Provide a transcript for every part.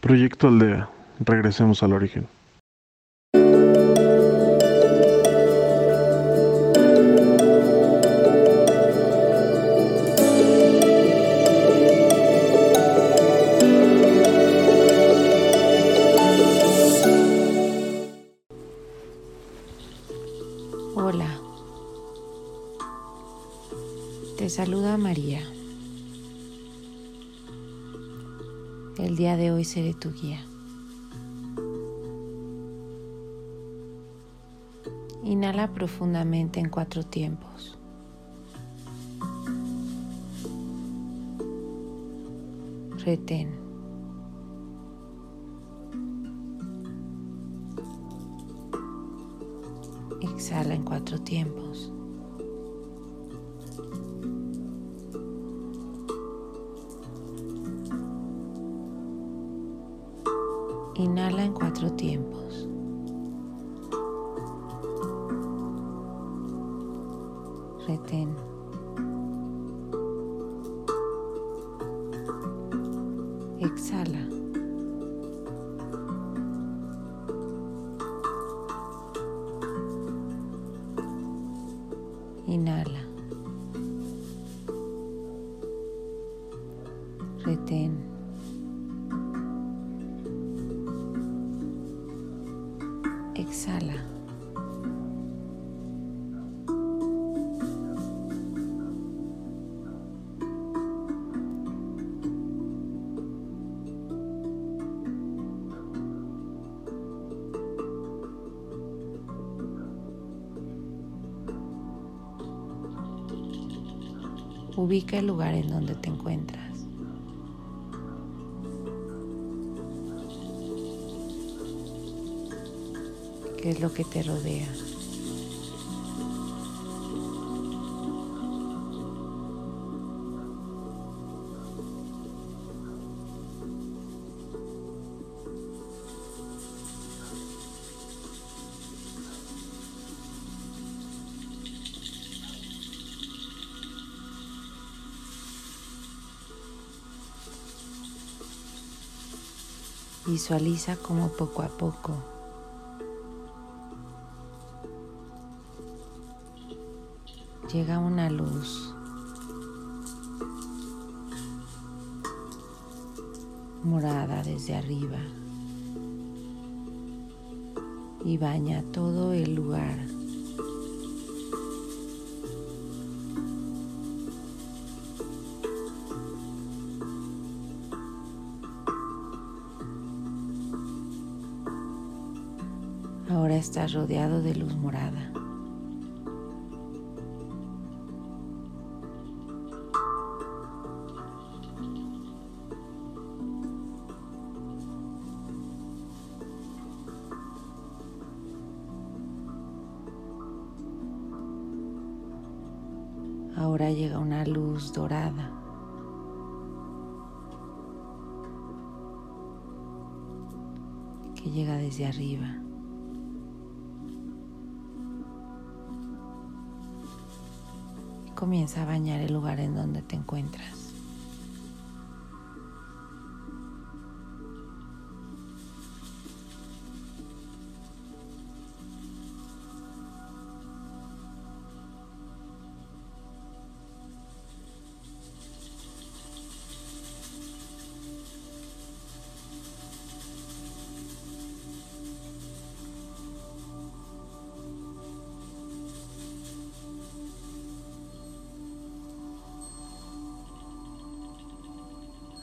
Proyecto Aldea. Regresemos al origen. Día de hoy seré tu guía. Inhala profundamente en cuatro tiempos. Retén. Exhala en cuatro tiempos. Inhala en cuatro tiempos. Retén. Exhala. Exhala. Ubica el lugar en donde te encuentras. ¿Qué es lo que te rodea? Visualiza cómo poco a poco llega una luz morada desde arriba y baña todo el lugar. Ahora estás rodeado de luz morada. Dorada. que llega desde arriba. Y comienza a bañar el lugar en donde te encuentras.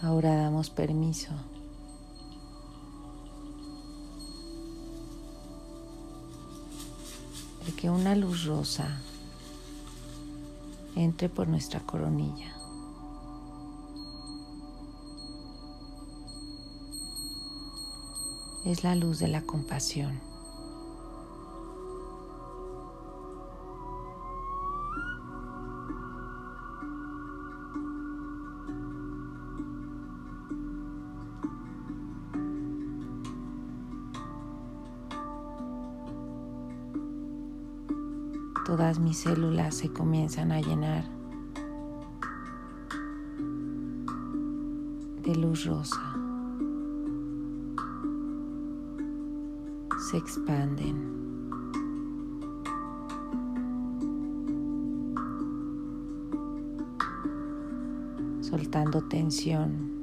Ahora damos permiso de que una luz rosa entre por nuestra coronilla. Es la luz de la compasión. Todas mis células se comienzan a llenar de luz rosa. se expanden. soltando tensión.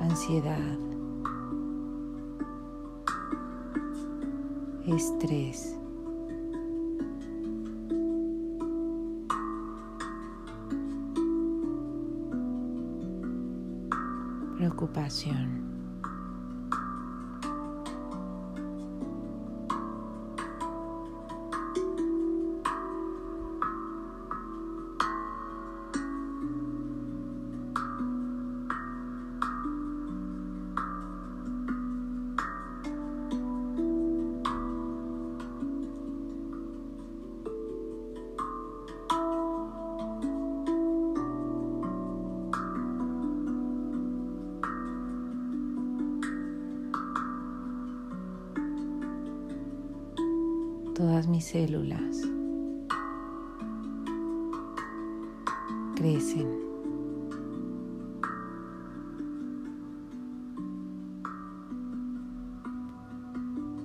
Ansiedad. Estrés. Preocupación. Mis células crecen.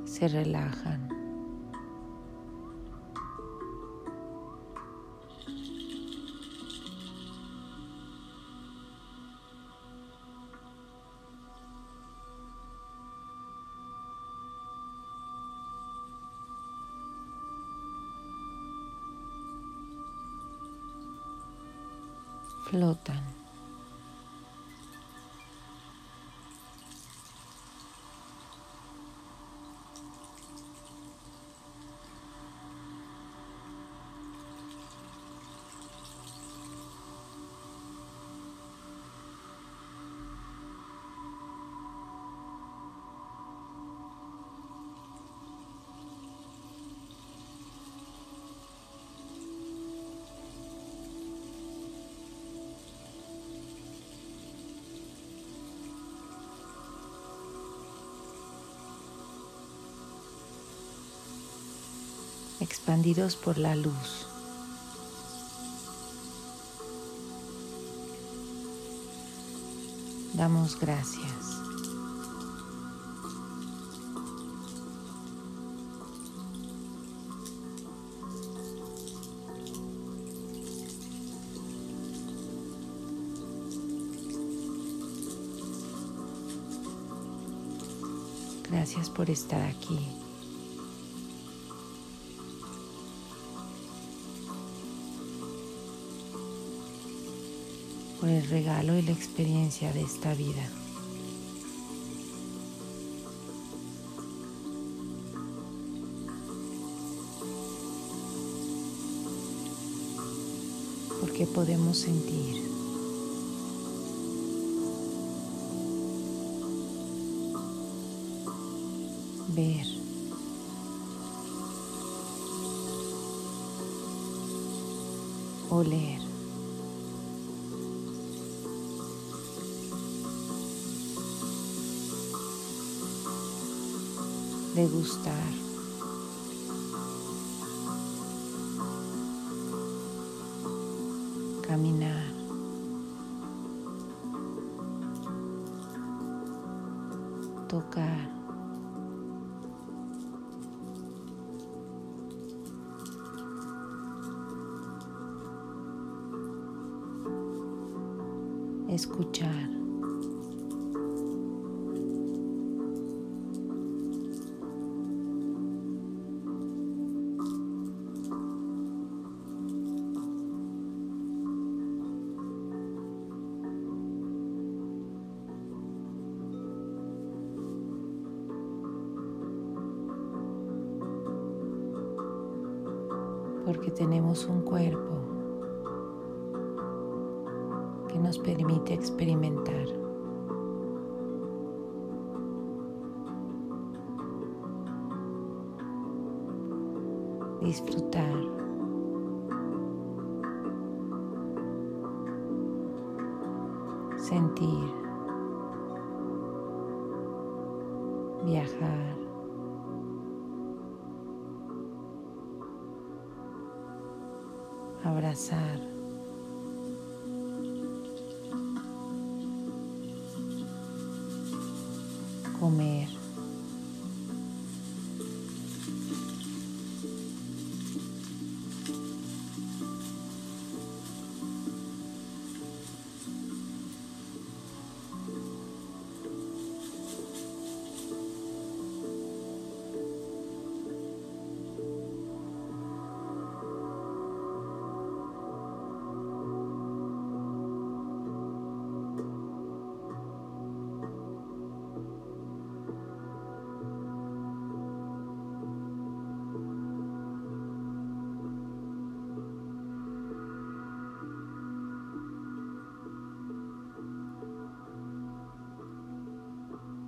Se relajan. Flotan. Expandidos por la luz. Damos gracias. Gracias por estar aquí. Por el regalo y la experiencia de esta vida. Porque podemos sentir. Ver. Oler. Degustar. Caminar. Tocar. Escuchar. Porque tenemos un cuerpo que nos permite experimentar. Disfrutar. Sentir. Viajar. abrazar. comer.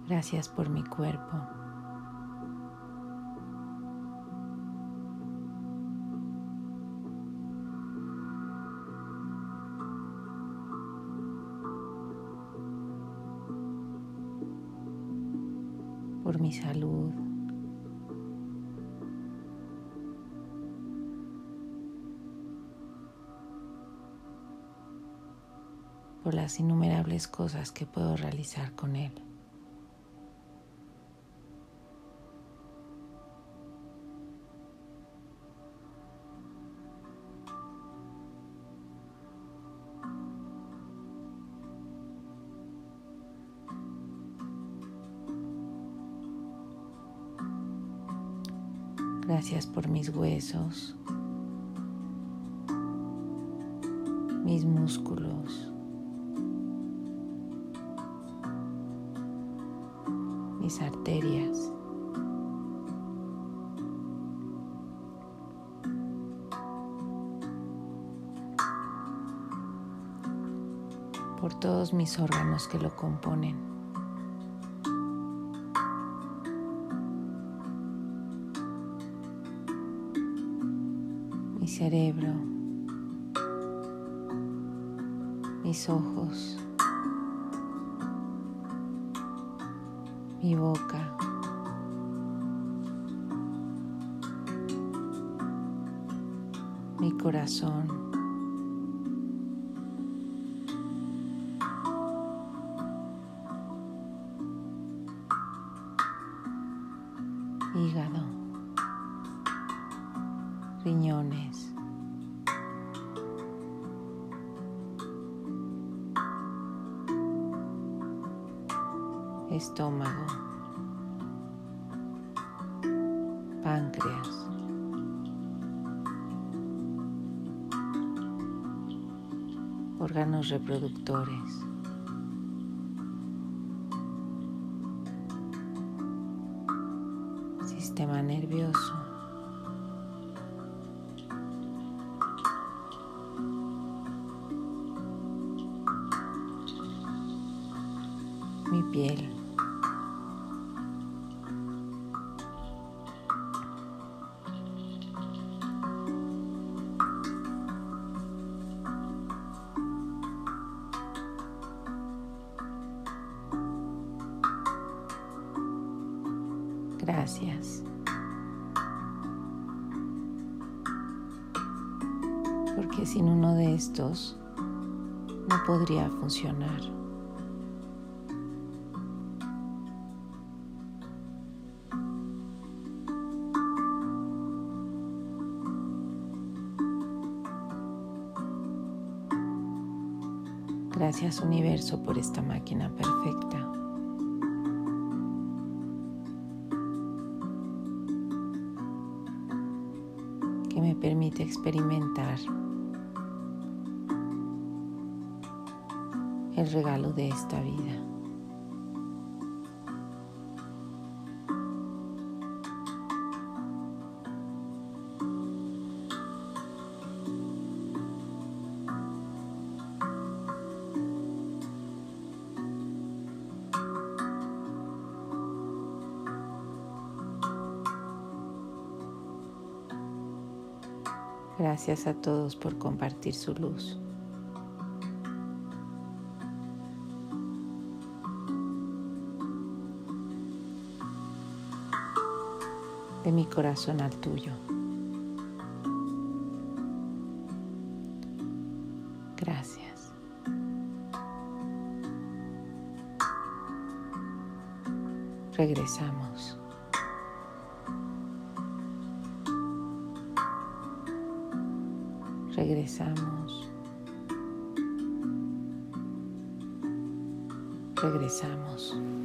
Gracias por mi cuerpo. Por mi salud. Por las innumerables cosas que puedo realizar con él. Por mis huesos, mis músculos, mis arterias. por todos mis órganos que lo componen. Cerebro, mis ojos, mi boca. Mi corazón. Estómago, páncreas, órganos reproductores. Sistema nervioso. Mi piel. Estos no podría funcionar. Gracias universo por esta máquina perfecta. me permite experimentar el regalo de esta vida. Gracias a todos por compartir su luz. De mi corazón al tuyo. Gracias. Regresamos. Regresamos. Regresamos.